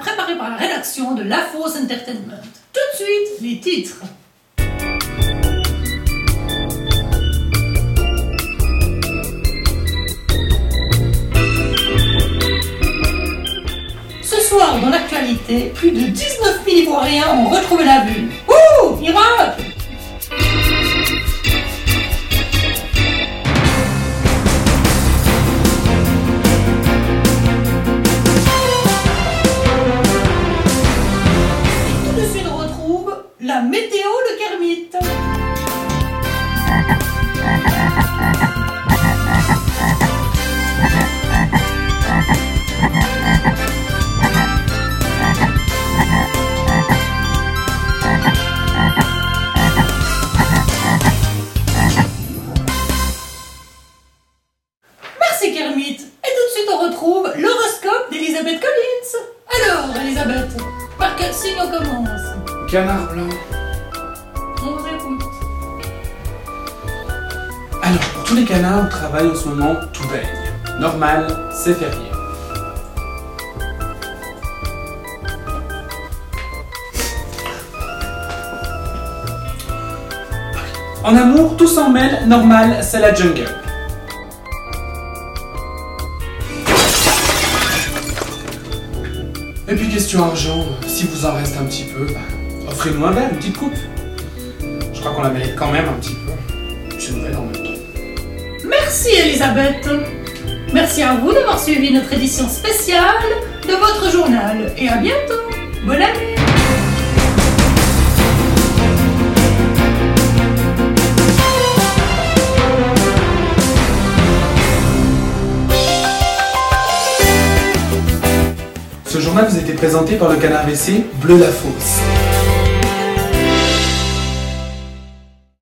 préparé par la rédaction de La Fosse Entertainment. Tout de suite, les titres. Ce soir, dans l'actualité, plus de 19 000 Ivoiriens ont retrouvé la vue. La météo de Kermit. Merci Kermit. Et tout de suite, on retrouve l'horoscope d'Elisabeth Collins. Alors, Elisabeth, par quel signe on commence? Canard blanc. On écoute. Alors, pour tous les canards au travail en ce moment, tout baigne. Normal, c'est férié. En amour, tout s'en mêle, normal, c'est la jungle. Et puis question argent, si vous en reste un petit peu, bah, offrez-nous un verre, une petite coupe. Je crois qu'on la mérite quand même un petit peu. C'est nouvelle en même temps. Merci Elisabeth. Merci à vous d'avoir suivi notre édition spéciale de votre journal. Et à bientôt. Bonne année. Ce journal vous a été présenté par le canard WC Bleu la Fosse.